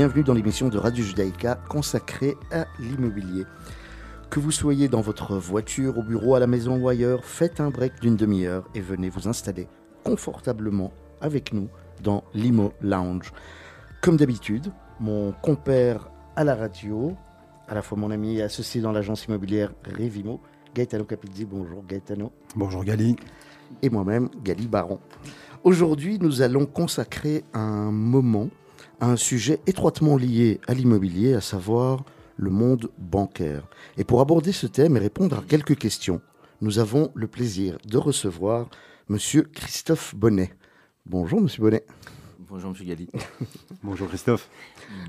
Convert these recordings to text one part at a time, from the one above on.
bienvenue dans l'émission de Radio Judaïka consacrée à l'immobilier. Que vous soyez dans votre voiture, au bureau, à la maison ou ailleurs, faites un break d'une demi-heure et venez vous installer confortablement avec nous dans l'Imo Lounge. Comme d'habitude, mon compère à la radio, à la fois mon ami et associé dans l'agence immobilière Revimo, Gaetano Capizzi. Bonjour Gaetano. Bonjour Gali. Et moi-même, Gali Baron. Aujourd'hui, nous allons consacrer un moment à un sujet étroitement lié à l'immobilier, à savoir le monde bancaire. Et pour aborder ce thème et répondre à quelques questions, nous avons le plaisir de recevoir Monsieur Christophe Bonnet. Bonjour Monsieur Bonnet. Bonjour Monsieur Gali. Bonjour Christophe.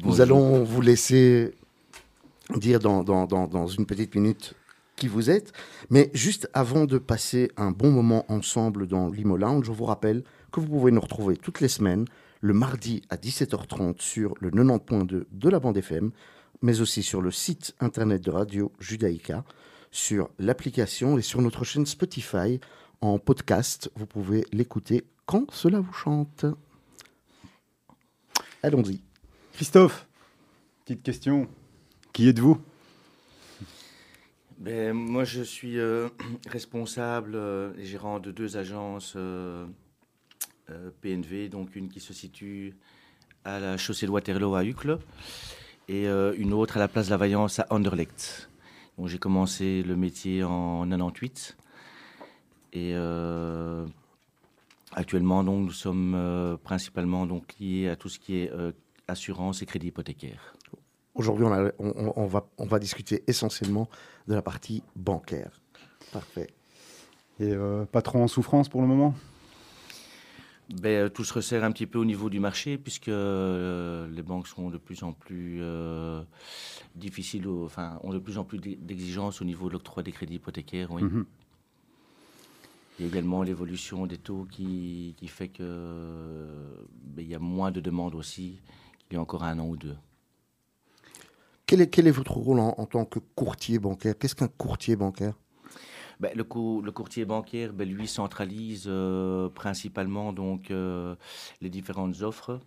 Nous allons vous laisser dire dans, dans, dans, dans une petite minute qui vous êtes. Mais juste avant de passer un bon moment ensemble dans l'Imo Lounge, je vous rappelle que vous pouvez nous retrouver toutes les semaines, le mardi à 17h30 sur le 90.2 de la bande FM, mais aussi sur le site internet de Radio Judaïka, sur l'application et sur notre chaîne Spotify en podcast. Vous pouvez l'écouter quand cela vous chante. Allons-y. Christophe, petite question. Qui êtes-vous? Ben, Moi, je suis euh, responsable euh, et gérant de deux agences euh, PNV, donc une qui se situe à la chaussée de Waterloo à Uccle et une autre à la place de la Vaillance à Anderlecht. J'ai commencé le métier en 98 et actuellement, donc, nous sommes principalement donc, liés à tout ce qui est assurance et crédit hypothécaire. Aujourd'hui, on, on, on, va, on va discuter essentiellement de la partie bancaire. Parfait. Et euh, pas trop en souffrance pour le moment? Ben, Tout se resserre un petit peu au niveau du marché, puisque euh, les banques sont de plus en plus euh, difficiles, enfin, ont de plus en plus d'exigences au niveau de l'octroi des crédits hypothécaires. Oui. Mhm. Il y a également l'évolution des taux qui, qui fait qu'il ben, y a moins de demandes aussi qu'il y a encore un an ou deux. Quel est, quel est votre rôle en, en tant que courtier bancaire? Qu'est-ce qu'un courtier bancaire? Ben, le, co le, courtier bancaire, ben, lui, centralise euh, principalement donc, euh, les différentes offres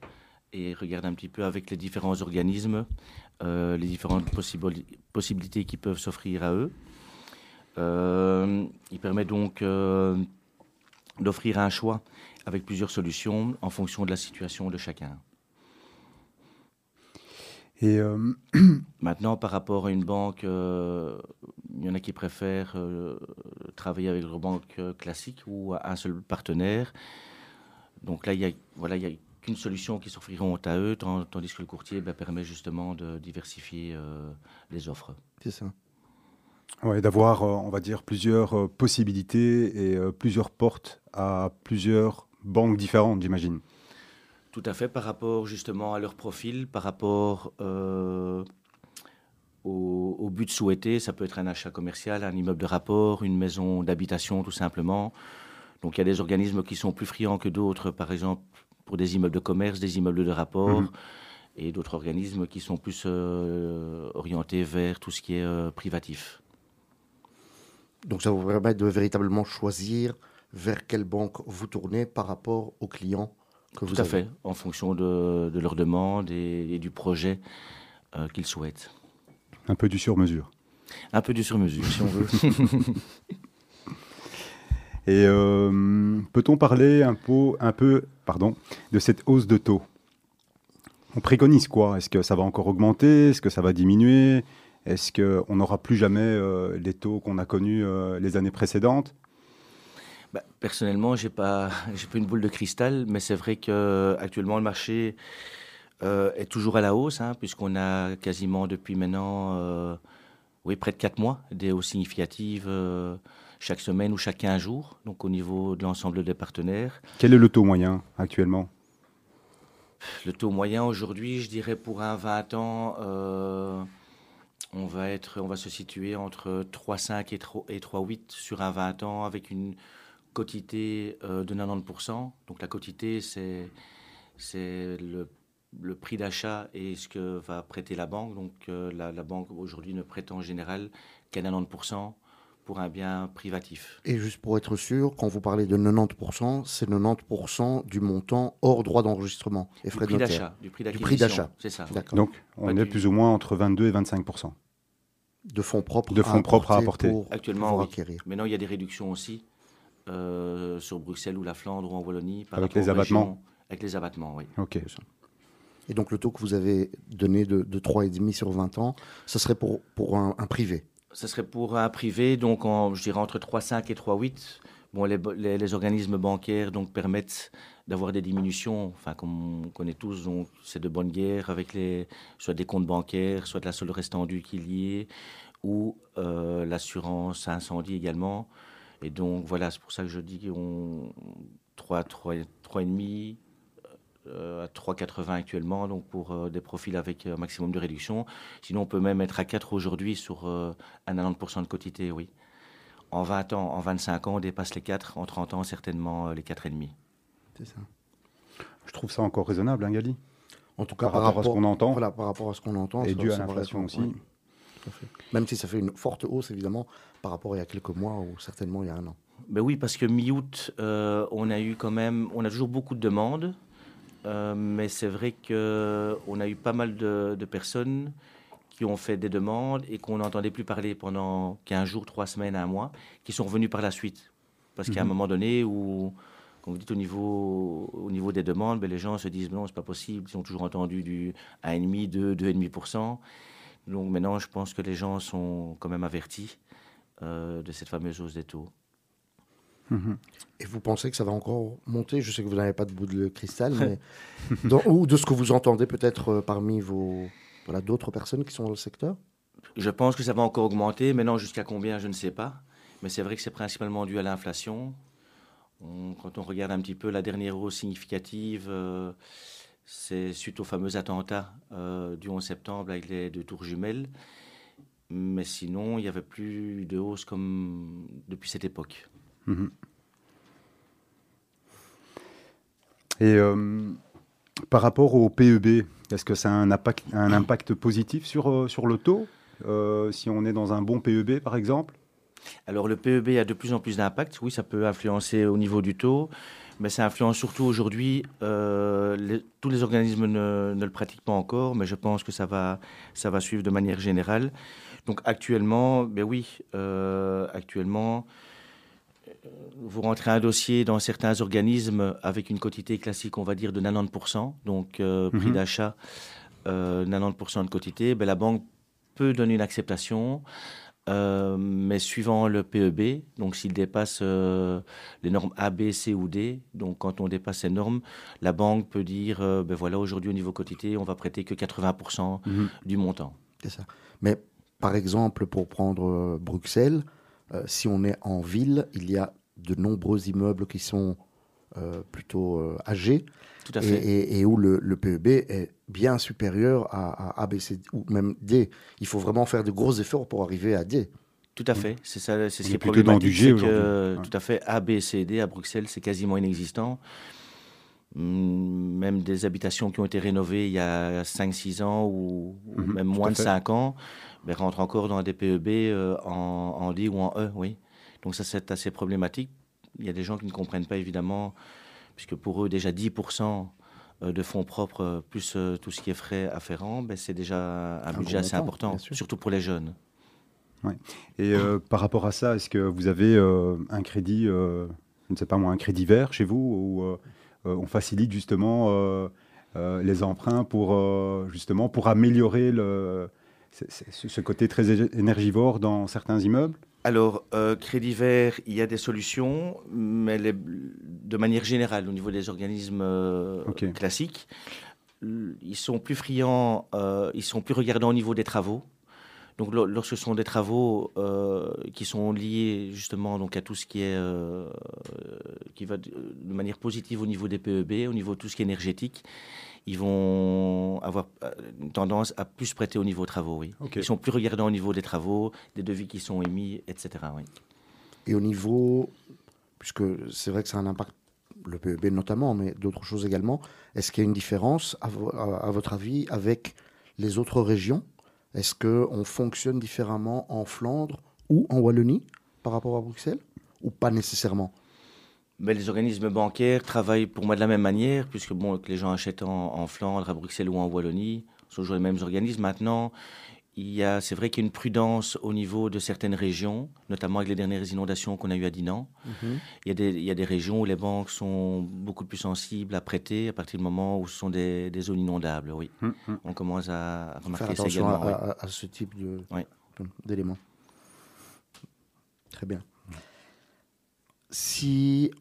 et regarde un petit peu avec les différents organismes euh, les différentes possib possibilités qui peuvent s'offrir à eux. Il permet donc d'offrir un choix avec plusieurs solutions en fonction de la situation de chacun. Et euh, Maintenant, par rapport à une banque, euh, il y en a qui préfèrent euh, travailler avec leur banque classique ou un seul partenaire. Donc là, il y a, voilà, il y a qu'une solution qui s'offriront à eux, tandis que le courtier ben, permet justement de diversifier les offres. C'est ça. Ouais, d'avoir, on va dire, plusieurs possibilités et plusieurs portes à plusieurs banques différentes, j'imagine. Tout à fait, par rapport justement à leur profil, par rapport euh, au, au, but souhaité. Ça peut être un achat commercial, un immeuble de rapport, une maison d'habitation tout simplement. Donc il y a des organismes qui sont plus friands que d'autres, par exemple pour des immeubles de commerce, des immeubles de rapport, mmh. et d'autres organismes qui sont plus euh, orientés vers tout ce qui est euh, privatif. Donc ça vous permet de véritablement choisir vers quelle banque vous tournez par rapport aux clients que vous Tout à avez. fait, en fonction de, de leurs demandes et, et, du projet euh, qu'ils souhaitent. Un peu du sur-mesure. Un peu du sur-mesure, si on veut. et euh, peut-on parler un peu, un peu pardon, de cette hausse de taux? On préconise quoi? Est-ce que ça va encore augmenter? Est-ce que ça va diminuer? Est-ce qu'on n'aura plus jamais euh, les taux qu'on a connus euh, les années précédentes? Bah, personnellement, j'ai pas, j'ai pas une boule de cristal, mais c'est vrai que actuellement le marché euh, est toujours à la hausse, hein, puisqu'on a quasiment depuis maintenant, euh, oui, près de quatre mois, des hausses significatives euh, chaque semaine ou chaque 15 jours, donc au niveau de l'ensemble des partenaires. Quel est le taux moyen actuellement? Le taux moyen aujourd'hui, je dirais pour un 20 ans. on va, être, on va se situer entre 3,5 et 3,8 sur un 20 ans avec une, quotité de 90%. Donc la quotité, c'est le, le, prix d'achat et ce que va prêter la banque. Donc euh, la, la, banque aujourd'hui ne prête en général qu'à 90% pour un bien privatif. Et juste pour être sûr, quand vous parlez de 90%, c'est 90% du montant hors droit d'enregistrement et frais du de prix notaire. d'achat. Du prix Du prix d'acquisition, d'achat. C'est ça. D'accord. Donc, on Pas est du- plus ou moins entre 22 et 25 De fonds propres De fonds propres à apporter. pour Actuellement, oui. acquérir. Maintenant, il y a des réductions aussi euh, sur Bruxelles ou la Flandre ou en Wallonie. Par Avec rapport les abattements régions. Avec les abattements, oui. Ok. Et donc le taux que vous avez donné de, de 3,5 sur 20 ans, ce serait pour, pour un, privé? Ce serait pour un privé, donc en, je dirais entre 3,5 et 3,8. Bon, les, organismes bancaires donc, permettent d'avoir des diminutions, enfin, comme on connaît tous, donc c'est de bonne guerre avec les, soit des comptes bancaires, soit de la solde restante due qui est liée, ou euh, l'assurance incendie également. Et donc voilà, c'est pour ça que je dis qu'on 3, 3, 3,5 euh, à 3,80 actuellement, donc pour euh, des profils avec un maximum de réduction. Sinon, on peut même être à 4 aujourd'hui sur euh, un 90% de quotité, oui. En 20 ans, en 25 ans, on dépasse les 4. En 30 ans, certainement euh, les 4,5. C'est ça. Je trouve ça encore raisonnable, hein, Gali? En tout cas, Par rapport à ce qu'on entend. Voilà, par rapport à ce qu'on entend. Et c'est- dû à l'inflation aussi. ouais, tout à fait. Même si ça fait une forte hausse, évidemment, par rapport à il y a quelques mois ou certainement il y a un an. Ben oui, parce que mi-août, euh, on a eu quand même, on a toujours beaucoup de demandes, euh, mais c'est vrai que on a eu pas mal de, de personnes qui ont fait des demandes et qu'on n'entendait plus parler pendant 15 jours, 3 semaines, un mois, qui sont revenus par la suite. Parce qu'il y a un Mhm. moment donné où, comme vous dites, au niveau, au niveau des demandes, ben les gens se disent non, c'est pas possible, ils ont toujours entendu du 1,5, 2, 2,5%. Donc maintenant, je pense que les gens sont quand même avertis euh, de cette fameuse hausse des taux. Mhm. Et vous pensez que ça va encore monter? Je sais que vous n'avez pas de bout de cristal, mais dans- ou de ce que vous entendez peut-être euh, parmi vos voilà d'autres personnes qui sont dans le secteur? Je pense que ça va encore augmenter. Maintenant, jusqu'à combien, je ne sais pas. Mais c'est vrai que c'est principalement dû à l'inflation. On- quand on regarde un petit peu la dernière hausse significative, euh, c'est suite au fameux attentat euh, du 11 septembre avec les deux tours jumelles. Mais sinon, il n'y avait plus de hausse comme depuis cette époque. Mhm. Et euh, par rapport au PEB, est-ce que ça a un impact, positif sur, euh, sur le taux Euh, Si on est dans un bon PEB, par exemple? Alors le PEB a de plus en plus d'impact. Oui, ça peut influencer au niveau du taux, mais ça influence surtout aujourd'hui. tous les organismes ne, ne le pratiquent pas encore, mais je pense que ça va, ça va suivre de manière générale. Donc actuellement, ben oui, actuellement, vous rentrez un dossier dans certains organismes avec une quotité classique, on va dire, de 90%, donc euh, prix Mhm. d'achat, euh, 90% de quotité, ben, la banque peut donner une acceptation. Euh, mais suivant le PEB, donc s'il dépasse euh, les normes A, B, C ou D, donc quand on dépasse ces normes, la banque peut dire, euh, ben voilà, aujourd'hui au niveau quotité, on va prêter que 80% Mhm. du montant. C'est ça. Mais par exemple, pour prendre euh, Bruxelles, euh, si on est en ville, il y a de nombreux immeubles qui sont euh, plutôt euh, âgés Tout à et, fait. et- et où le, le PEB est bien supérieur à, à A, B, C ou même D. Il faut vraiment faire de gros efforts pour arriver à D. Tout à fait. C'est ça, c'est ce qui est problématique. G que. Tout à fait. A, B, C, D à Bruxelles, c'est quasiment inexistant. Hum, Même des habitations qui ont été rénovées il y a 5-6 ans ou, ou Mhm, même moins de fait. 5 ans, ben, rentrent encore dans des PEB euh, en, en D ou en E, oui. Donc ça, c'est assez problématique. Il y a des gens qui ne comprennent pas, évidemment, puisque pour eux, déjà 10% de fonds propres, euh, plus euh, tout ce qui est frais afférents, ben, c'est déjà un, Un budget assez important, surtout pour les jeunes. Et euh, par rapport à ça, est-ce que vous avez euh, un crédit, euh, je ne sais pas moi, un crédit vert chez vous où euh, euh, on facilite justement euh, euh, les emprunts pour euh, justement pour améliorer le, ce- ce ce côté très énergivore dans certains immeubles? Alors, euh, Crédit Vert, il y a des solutions, mais les- de manière générale, au niveau des organismes euh, classiques, ils sont plus friands, euh, ils sont plus regardants au niveau des travaux. Donc, lo- lorsque ce sont des travaux euh, qui sont liés justement donc à tout ce qui est qui va de, de manière positive au niveau des PEB, au niveau de tout ce qui est énergétique, ils vont avoir euh, une tendance à plus prêter au niveau travaux. Oui, ils sont plus regardants au niveau des travaux, des devis qui sont émis, etc. Oui. Et au niveau, puisque c'est vrai que ça a un impact, le PEB notamment, mais d'autres choses également, est-ce qu'il y a une différence, à, vo- à- à votre avis, avec les autres régions? Est-ce qu'on fonctionne différemment en Flandre ou en Wallonie par rapport à Bruxelles? Ou pas nécessairement? Mais les organismes bancaires travaillent pour moi de la même manière, puisque bon, que les gens achètent en, Flandre, à Bruxelles ou en Wallonie, ce sont toujours les mêmes organismes. Maintenant, c'est vrai qu'il y a une prudence au niveau de certaines régions, notamment avec les dernières inondations qu'on a eues à Dinan. Mhm. il, y a des, il, y a des, régions où les banques sont beaucoup plus sensibles à prêter à partir du moment où ce sont des, zones inondables. Oui, hum, hum. on commence à remarquer ça également. À, à, ce type d'éléments. Très bien. Si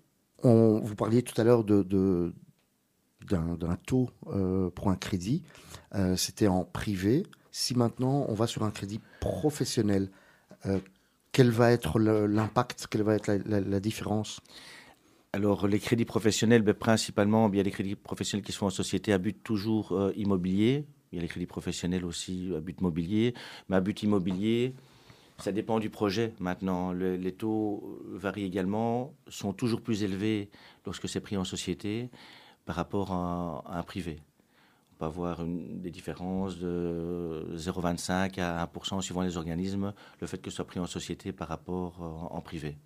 vous parliez tout à l'heure d'un, taux euh, pour un crédit, euh, c'était en privé. Si maintenant on va sur un crédit professionnel, euh, quel va être l'impact? Quelle va être la, différence? Alors, les crédits professionnels, ben, principalement, il y a des crédits professionnels qui sont en société à but toujours immobilier. Il y a les crédits professionnels aussi à but mobilier. Mais à but immobilier, ça dépend du projet. Maintenant, les taux varient également, sont toujours plus élevés lorsque c'est pris en société par rapport à un privé avoir une, des différences de 0,25 à 1% suivant les organismes, le fait que ce soit pris en société par rapport euh, en, privé.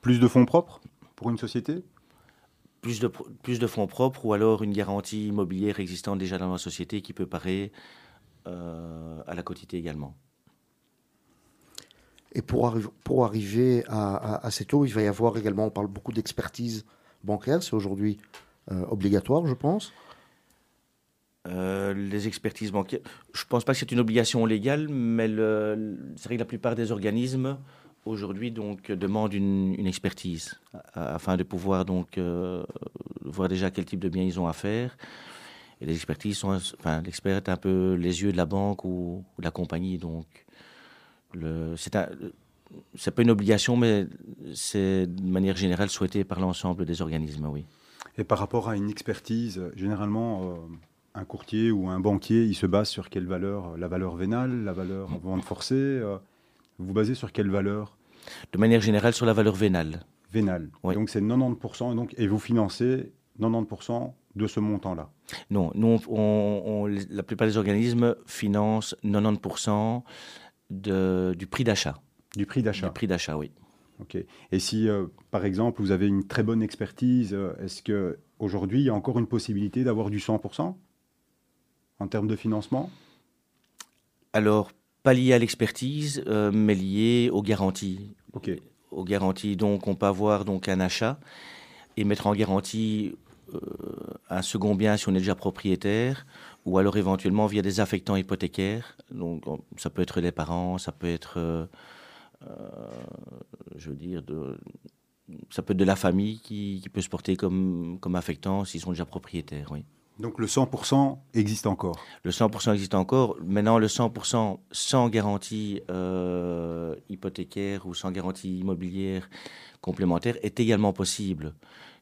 Plus de fonds propres pour une société? Plus de, plus de fonds propres ou alors une garantie immobilière existante déjà dans la société qui peut parer euh, à la quotité également. Et pour, arriver à, à, ces taux, il va y avoir également, on parle beaucoup d'expertise bancaire, c'est aujourd'hui euh, obligatoire, je pense. Euh, les expertises bancaires, je ne pense pas que c'est une obligation légale, mais c'est vrai que la plupart des organismes aujourd'hui demandent une, expertise afin de pouvoir donc euh, voir déjà quel type de biens ils ont à faire. Et les expertises sont, enfin, l'expert est un peu les yeux de la banque ou, de la compagnie, donc c'est pas une obligation, mais c'est de manière générale souhaité par l'ensemble des organismes, oui. Et par rapport à une expertise, généralement, euh, un courtier ou un banquier, il se base sur quelle valeur La valeur vénale, la valeur vente forcée euh, Vous vous basez sur quelle valeur? De manière générale, sur la valeur vénale. Vénale. Donc c'est 90%, et, donc, et vous financez 90% de ce montant-là? Non, nous, on, la plupart des organismes financent 90% de, du prix d'achat. Du prix d'achat Du prix d'achat, oui. Ok. Et si, euh, par exemple, vous avez une très bonne expertise, euh, est-ce qu'aujourd'hui, il y a encore une possibilité d'avoir du 100% en termes de financement? Alors, pas lié à l'expertise, euh, mais lié aux garanties. Ok. Aux garanties. Donc, on peut avoir donc un achat et mettre en garantie euh, un second bien si on est déjà propriétaire, ou alors éventuellement via des affectants hypothécaires. Donc, ça peut être les parents, ça peut être, euh, je veux dire, de, ça peut être de la famille qui, qui peut se porter comme, comme affectant s'ils sont déjà propriétaires, oui. Donc le 100% existe encore? Le 100% existe encore. Maintenant, le 100% sans garantie euh, hypothécaire ou sans garantie immobilière complémentaire est également possible.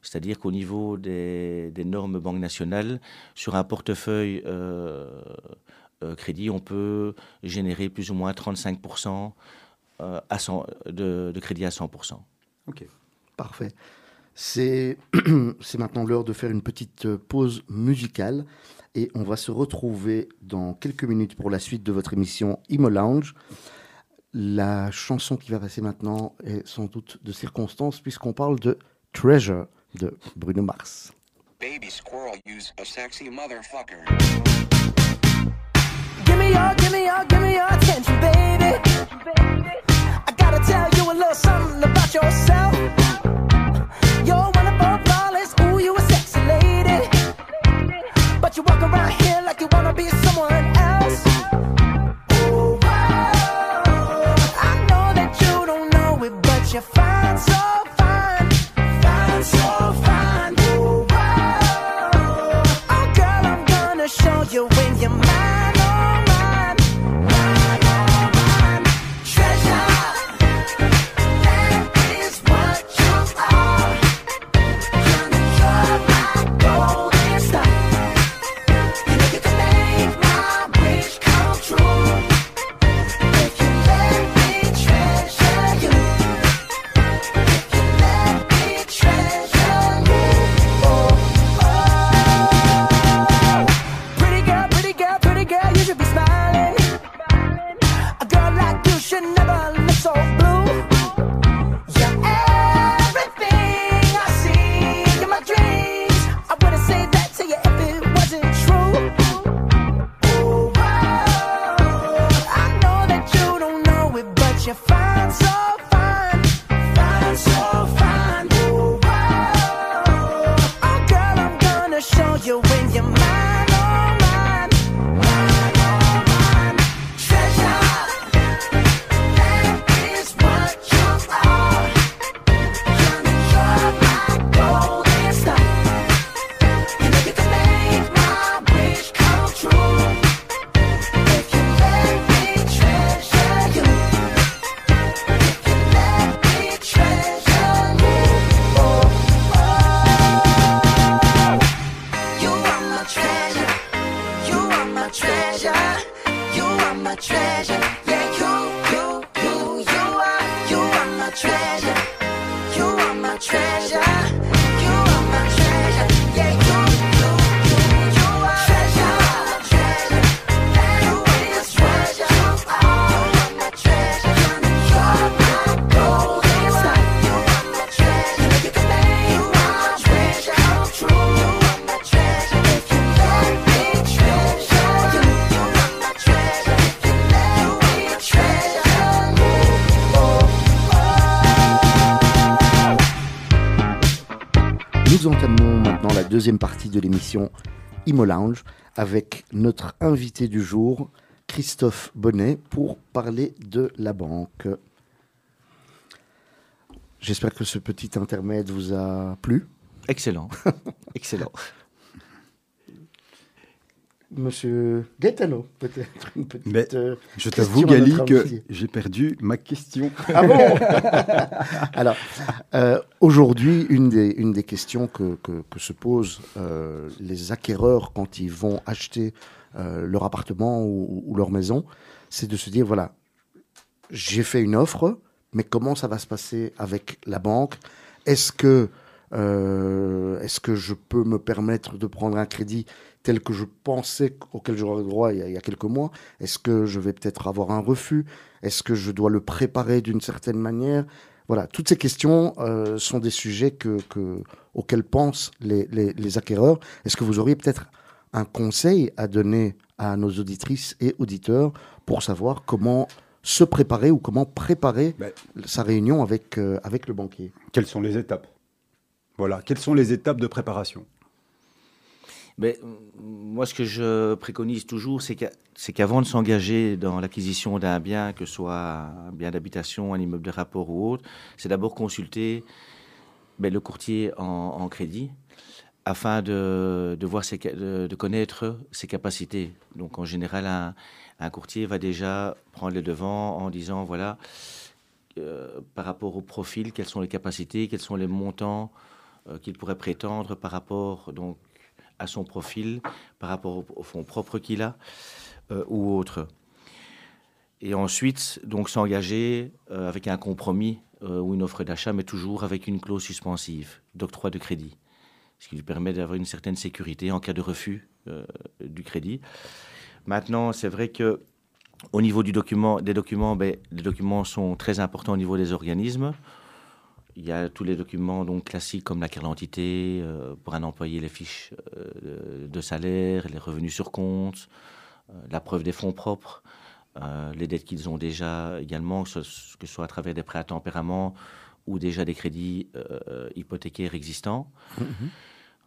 C'est-à-dire qu'au niveau des, normes banques nationales, sur un portefeuille euh, euh, crédit, on peut générer plus ou moins 35% à de, de crédit à 100%. Ok, parfait. C'est maintenant l'heure de faire une petite euh, pause musicale et on va se retrouver dans quelques minutes pour la suite de votre émission Imo Lounge. La chanson qui va passer maintenant est sans doute de circonstance puisqu'on parle de Treasure de Bruno Mars. Baby squirrel use a sexy motherfucker. Give me your, give me your, give me your attention, baby. I gotta tell you a little something about yourself. Partie de l'émission Imo Lounge avec notre invité du jour, Christophe Bonnet, pour parler de la banque. J'espère que ce petit intermède vous a plu. Excellent. Excellent. Monsieur Gaetano, peut-être une petite. Mais euh, Je t'avoue, Gali, que j'ai perdu ma question. Ah bon Alors, euh, aujourd'hui, une des, une des questions que, que- que se posent euh, les acquéreurs quand ils vont acheter euh, leur appartement ou, ou leur maison, c'est de se dire, voilà, j'ai fait une offre, mais comment ça va se passer avec la banque? Est-ce que, euh, est-ce que je peux me permettre de prendre un crédit tel que je pensais auquel j'aurais droit il y, a, il y a quelques mois Est-ce que je vais peut-être avoir un refus? Est-ce que je dois le préparer d'une certaine manière? Voilà, toutes ces questions euh, sont des sujets que, que- auxquels pensent les, les- les acquéreurs. Est-ce que vous auriez peut-être un conseil à donner à nos auditrices et auditeurs pour savoir comment se préparer ou comment préparer Ben, sa réunion avec, euh, avec le banquier? quelles sont les étapes? Voilà, quelles sont les étapes de préparation? Mais moi, ce que je préconise toujours, c'est qu'a- c'est qu'avant de s'engager dans l'acquisition d'un bien, que ce soit un bien d'habitation, un immeuble de rapport ou autre, c'est d'abord consulter ben, le courtier en, crédit afin de, voir ses de, de connaître ses capacités. Donc, en général, un, un courtier va déjà prendre les devants en disant voilà, euh, par rapport au profil, quelles sont les capacités, quels sont les montants euh, qu'il pourrait prétendre par rapport donc à son profil, par rapport au, au fonds propre qu'il a euh, ou autre. Et ensuite, donc s'engager euh, avec un compromis euh, ou une offre d'achat, mais toujours avec une clause suspensive d'octroi de crédit, ce qui lui permet d'avoir une certaine sécurité en cas de refus du crédit. Maintenant, c'est vrai que au niveau du document, des documents, ben, les documents sont très importants au niveau des organismes. Il y a tous les documents donc classiques comme la carte d'identité euh, pour un employé, les fiches euh, de, salaire, les revenus sur compte, euh, la preuve des fonds propres, les dettes qu'ils ont déjà également, que ce, que ce soit à travers des prêts à tempérament ou déjà des crédits hypothécaires existants.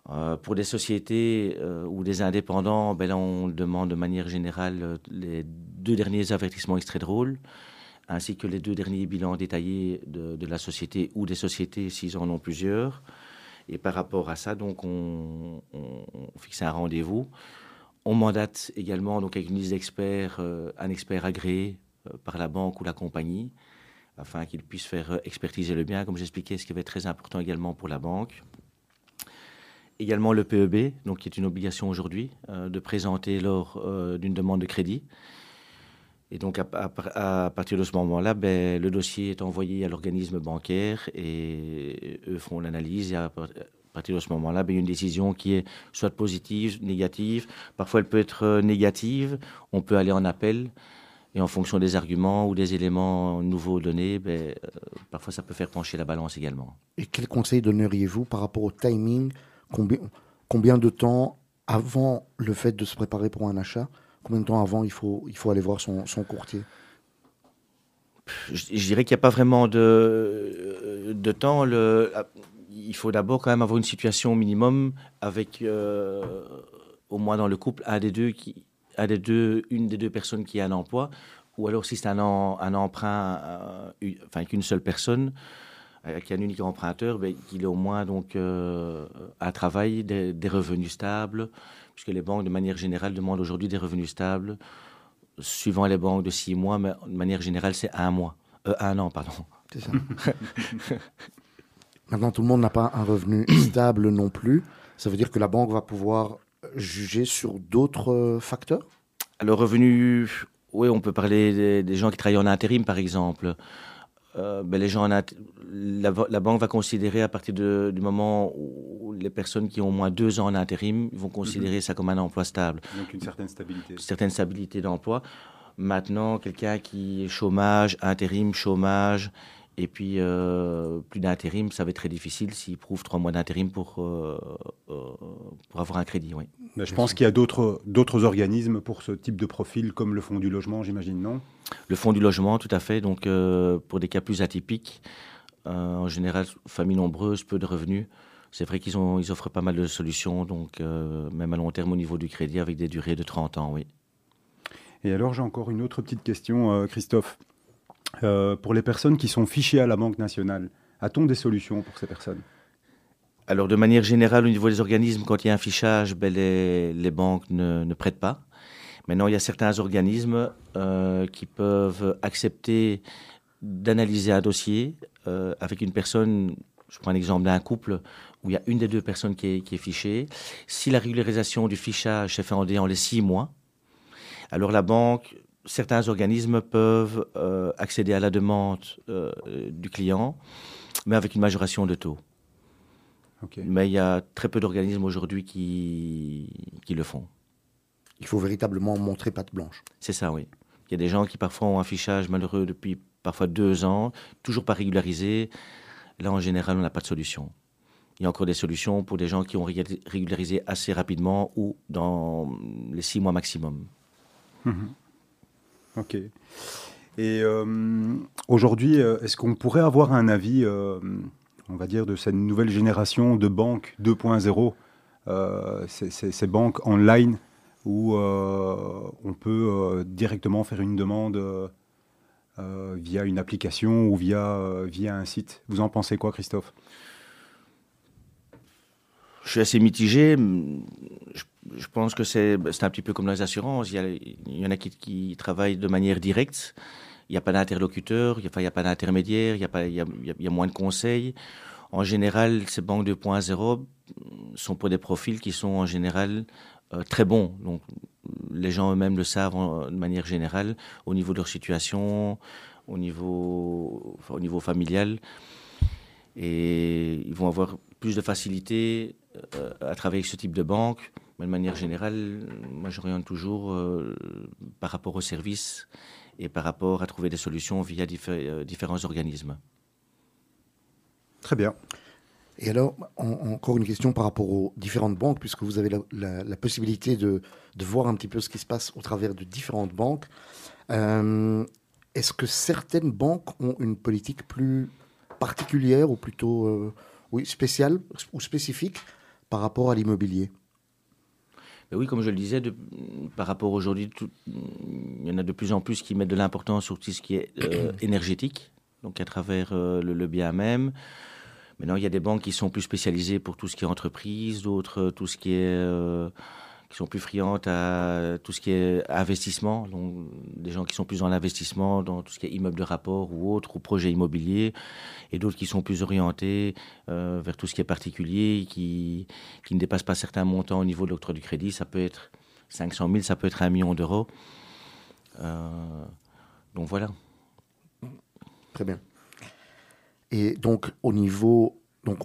Euh, pour des sociétés ou des indépendants, ben là, on demande de manière générale les deux derniers avertissements extraits de rôle, ainsi que les deux derniers bilans détaillés de, la société ou des sociétés s'ils en ont plusieurs. Et par rapport à ça, donc, on, fixe un rendez-vous. On mandate également donc, avec une liste d'experts, euh, un expert agréé euh, par la banque ou la compagnie, afin qu'il puisse faire euh, expertiser le bien, comme j'expliquais, ce qui va être très important également pour la banque. Également le PEB, donc qui est une obligation aujourd'hui de présenter lors d'une demande de crédit. Et donc à, partir de ce moment-là, ben, le dossier est envoyé à l'organisme bancaire et eux font l'analyse. Et à, par- à partir de ce moment-là, ben, il y a une décision qui est soit positive, négative. Parfois, elle peut être euh, négative. On peut aller en appel. Et en fonction des arguments ou des éléments nouveaux donnés, ben, euh, parfois ça peut faire pencher la balance également. Et quel conseil donneriez-vous par rapport au timing? Combien de temps avant le fait de se préparer pour un achat? Combien de temps avant il faut, il faut aller voir son, courtier? Je, dirais qu'il n'y a pas vraiment de, de temps. Il faut d'abord quand même avoir une situation minimum avec, euh, au moins dans le couple, un des deux qui, un des deux, une des deux personnes qui a un emploi, ou alors si c'est un, un emprunt, euh, une- enfin qu'une seule personne, avec un unique emprunteur, ben, qu'il ait au moins donc euh, un travail, des revenus stables, puisque les banques de manière générale demandent aujourd'hui des revenus stables, suivant les banques de six mois, mais de manière générale c'est un mois, Euh, un an pardon. C'est ça. Maintenant, tout le monde n'a pas un revenu stable non plus. Ça veut dire que la banque va pouvoir juger sur d'autres euh, facteurs? Alors, revenu, oui, on peut parler des, des gens qui travaillent en intérim, par exemple. Euh, ben, les gens en la, la banque va considérer à partir de- du moment où les personnes qui ont au moins deux ans en intérim vont considérer ça comme un emploi stable, Donc une certaine stabilité. une certaine stabilité d'emploi. Maintenant, quelqu'un qui est chômage, intérim, chômage, et puis euh, plus d'intérim, ça va être très difficile s'il prouve trois mois d'intérim pour, euh, euh, pour avoir un crédit. Oui. Mais je pense qu'il y a d'autres organismes pour ce type de profil, comme le Fonds du logement, j'imagine, non? Le fonds du logement, tout à fait. Donc, euh, pour des cas plus atypiques, en général, famille nombreuse, peu de revenus. c'est vrai qu'ils ils offrent pas mal de solutions, donc même à long terme au niveau du crédit avec des durées de 30 ans, oui. Et alors j'ai encore une autre petite question, Christophe. Euh, pour les personnes qui sont fichées à la Banque nationale, a-t-on des solutions pour ces personnes? Alors de manière générale, au niveau des organismes, quand il y a un fichage, ben, les, banques ne, prêtent pas. Maintenant, il y a certains organismes qui peuvent accepter d'analyser un dossier avec une personne je prends l'exemple d'un couple où il y a une des deux personnes qui est, fichée. Si la régularisation du fichage s'est fait en, les six mois, alors la banque, certains organismes peuvent euh, accéder à la demande euh, du client, mais avec une majoration de taux. Mais il y a très peu d'organismes aujourd'hui qui, qui le font. Il faut véritablement montrer patte blanche. C'est ça, oui. Il y a des gens qui parfois ont un fichage malheureux depuis parfois deux ans, toujours pas régularisé. Là, en général, on n'a pas de solution. Il y a encore des solutions pour des gens qui ont régularisé assez rapidement ou dans les six mois maximum. Mhm. Ok. Et euh, aujourd'hui, euh, est-ce qu'on pourrait avoir un avis, euh, on va dire, de cette nouvelle génération de banques 2.0, ces, banques online où on peut directement faire une demande via une application ou via, via un site? Vous en pensez quoi, Christophe? Je suis assez mitigé. Je, pense que c'est un petit peu comme les assurances. Il y, en a qui, travaillent de manière directe. Il n'y a pas d'interlocuteur, il n'y a, pas d'intermédiaire, il, il, y a moins de conseils. En général, ces banques 2.0 sont pour des profils qui sont en général euh, très bons. Donc, les gens eux-mêmes le savent de manière générale, au niveau de leur situation, au niveau, au niveau familial. Et ils vont avoir plus de facilité euh, à travailler avec ce type de banque. Mais de manière générale, moi, j'oriente toujours euh, par rapport aux services et par rapport à trouver des solutions via différents organismes. Très bien. Et alors, encore une question par rapport aux différentes banques, puisque vous avez la, possibilité de, voir un petit peu ce qui se passe au travers de différentes banques. Euh, est-ce que certaines banques ont une politique plus particulière ou plutôt euh, oui, spéciale ou spécifique par rapport à l'immobilier? Oui, comme je le disais, par rapport aujourd'hui, il y en a de plus en plus qui mettent de l'importance sur tout ce qui est euh, énergétique, donc à travers le, le, bien même. Maintenant, il y a des banques qui sont plus spécialisées pour tout ce qui est entreprise, d'autres tout ce qui est euh, qui sont plus friandes à tout ce qui est investissement, donc des gens qui sont plus dans l'investissement, dans tout ce qui est immeuble de rapport ou autre, ou projet immobilier, et d'autres qui sont plus orientés euh, vers tout ce qui est particulier, qui, qui ne dépassent pas certains montants au niveau de l'octroi du crédit. Ça peut être 500 000, ça peut être un million d'euros. Euh, donc voilà. Très bien. Et donc, au niveau. Donc,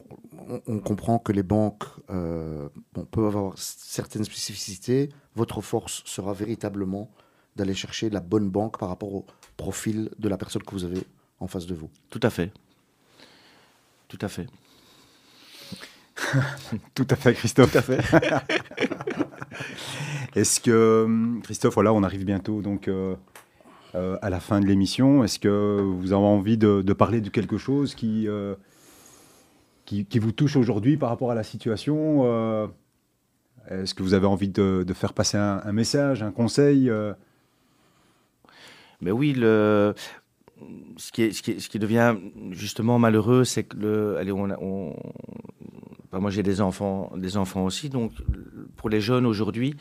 on, comprend que les banques euh, peuvent avoir certaines spécificités. Votre force sera véritablement d'aller chercher la bonne banque par rapport au profil de la personne que vous avez en face de vous. Tout à fait. Tout à fait. Tout à fait, Christophe. Tout à fait. Est-ce que, Christophe, voilà, on arrive bientôt donc euh, euh, à la fin de l'émission. Est-ce que vous avez envie de, parler de quelque chose qui, euh, qui, vous touche aujourd'hui par rapport à la situation euh, Est-ce que vous avez envie de, faire passer un, message, un conseil Mais oui, ce, qui devient justement malheureux, c'est que le, allez, on, moi j'ai des enfants, des enfants aussi, donc pour les jeunes aujourd'hui,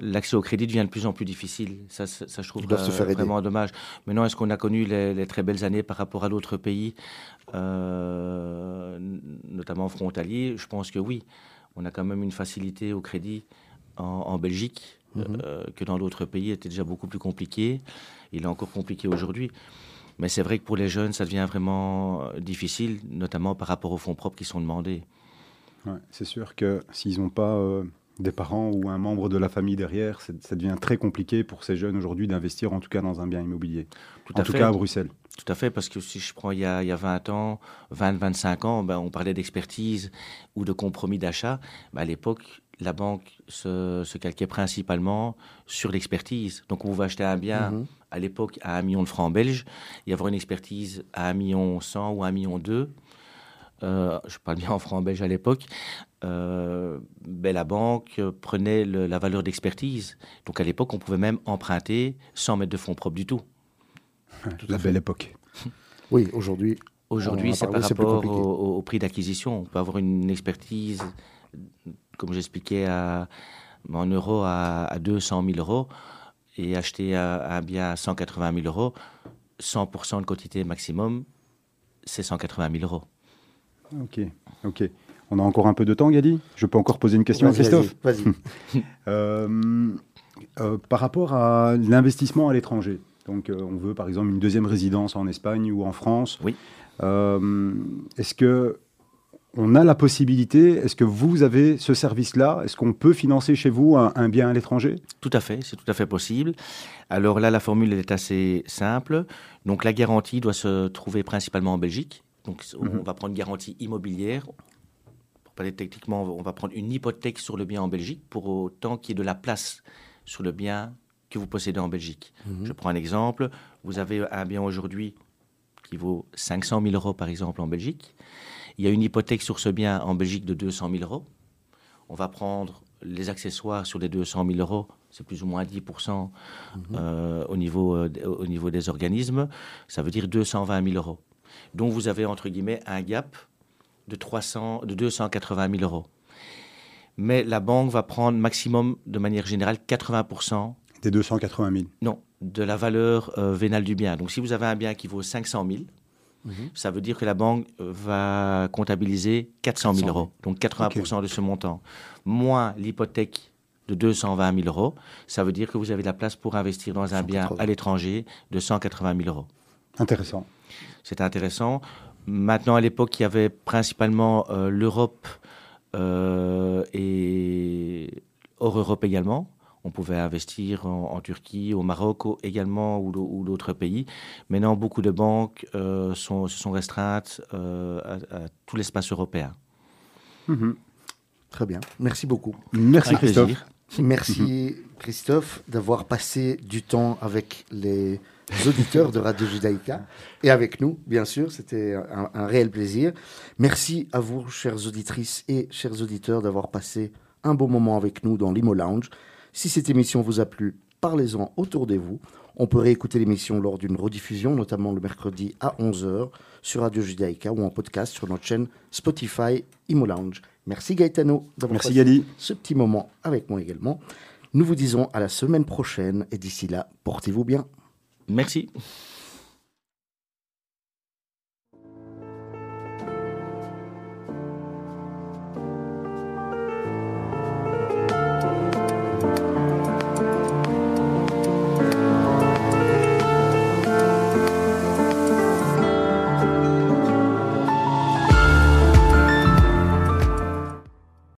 l'accès au crédit devient de plus en plus difficile. Ça, ça, je trouve vraiment dommage. Maintenant, est-ce qu'on a connu les, très belles années par rapport à d'autres pays, euh, notamment frontaliers? Je pense que oui. On a quand même une facilité au crédit en, Belgique mhm. euh, que dans d'autres pays. était déjà beaucoup plus compliqué. Il est encore compliqué aujourd'hui. Mais c'est vrai que pour les jeunes, ça devient vraiment difficile, notamment par rapport aux fonds propres qui sont demandés. c'est sûr que s'ils n'ont pas euh, des parents ou un membre de la famille derrière, ça devient très compliqué pour ces jeunes aujourd'hui d'investir en tout cas dans un bien immobilier. Tout en tout cas à Bruxelles. Tout à fait, parce que si je prends il y a, il y a 20 ans, 20, 25 ans, ben, on parlait d'expertise ou de compromis d'achat. Ben, à l'époque, la banque se, se, calquait principalement sur l'expertise. Donc on pouvait acheter un bien mhm. à l'époque à 1 million de francs belges, y avoir une expertise à 1 million 100 ou 1 million 2. Euh, je parle bien en franc belge à l'époque, euh, ben, la banque prenait la valeur d'expertise. Donc à l'époque, on pouvait même emprunter sans mettre de fonds propres du tout. la belle époque. Oui, aujourd'hui. Aujourd'hui, c'est par rapport au, prix d'acquisition. On peut avoir une expertise, comme j'expliquais, en euros à, à 200 000 euros et acheter un bien à 180 000 euros. 100% de quantité maximum, c'est 180 000 euros. Ok, ok. On a encore un peu de temps, Gadi? Je peux encore poser une question à Christophe? Vas-y. Euh, euh, par rapport à l'investissement à l'étranger, donc euh, on veut par exemple une deuxième résidence en Espagne ou en France. Oui. Est-ce que on a la possibilité, est-ce que vous avez ce service-là? Est-ce qu'on peut financer chez vous un, bien à l'étranger? Tout à fait, c'est tout à fait possible. Alors là, la formule est assez simple. Donc la garantie doit se trouver principalement en Belgique. Donc on mhm. va prendre une garantie immobilière. Pour parler techniquement, on va prendre une hypothèque sur le bien en Belgique pour autant qu'il y ait de la place sur le bien que vous possédez en Belgique. Mhm. Je prends un exemple. Vous avez un bien aujourd'hui qui vaut 500 000 euros par exemple en Belgique. Il y a une hypothèque sur ce bien en Belgique de 200 000 euros. On va prendre les accessoires sur les 200 000 euros, c'est plus ou moins 10 mhm. euh, au, niveau, euh, au niveau des organismes. Ça veut dire 220 000 euros. Donc vous avez entre guillemets un gap de, 300, de 280 000 euros. Mais la banque va prendre maximum, de manière générale, 80 Des 280 000 Non, de la valeur euh, vénale du bien. Donc si vous avez un bien qui vaut 500 000, Mhm. Ça veut dire que la banque euh, va comptabiliser 400 000 euros, donc 80% de ce montant, moins l'hypothèque de 220 000 euros. Ça veut dire que vous avez la place pour investir dans un bien à l'étranger de 180 000 euros. Intéressant. C'est intéressant. Maintenant, à l'époque, il y avait principalement euh, l'Europe euh, et hors Europe également. On pouvait investir en, Turquie, au Maroc également ou, d'autres pays. Maintenant, beaucoup de banques euh, sont, se sont restreintes euh, à, tout l'espace européen. Mhm. Très bien. Merci beaucoup. Merci Christophe. Merci Christophe d'avoir passé du temps avec les auditeurs de Radio Judaïka et avec nous, bien sûr. C'était un, un, réel plaisir. Merci à vous, chères auditrices et chers auditeurs, d'avoir passé un beau moment avec nous dans l'Imo Lounge. Si cette émission vous a plu, parlez-en autour de vous. On peut réécouter l'émission lors d'une rediffusion, notamment le mercredi à 11h sur Radio Judaïka ou en podcast sur notre chaîne Spotify Imo Lounge. Merci Gaetano d'avoir passé ce petit moment avec moi également. Nous vous disons à la semaine prochaine et d'ici là, portez-vous bien. Merci.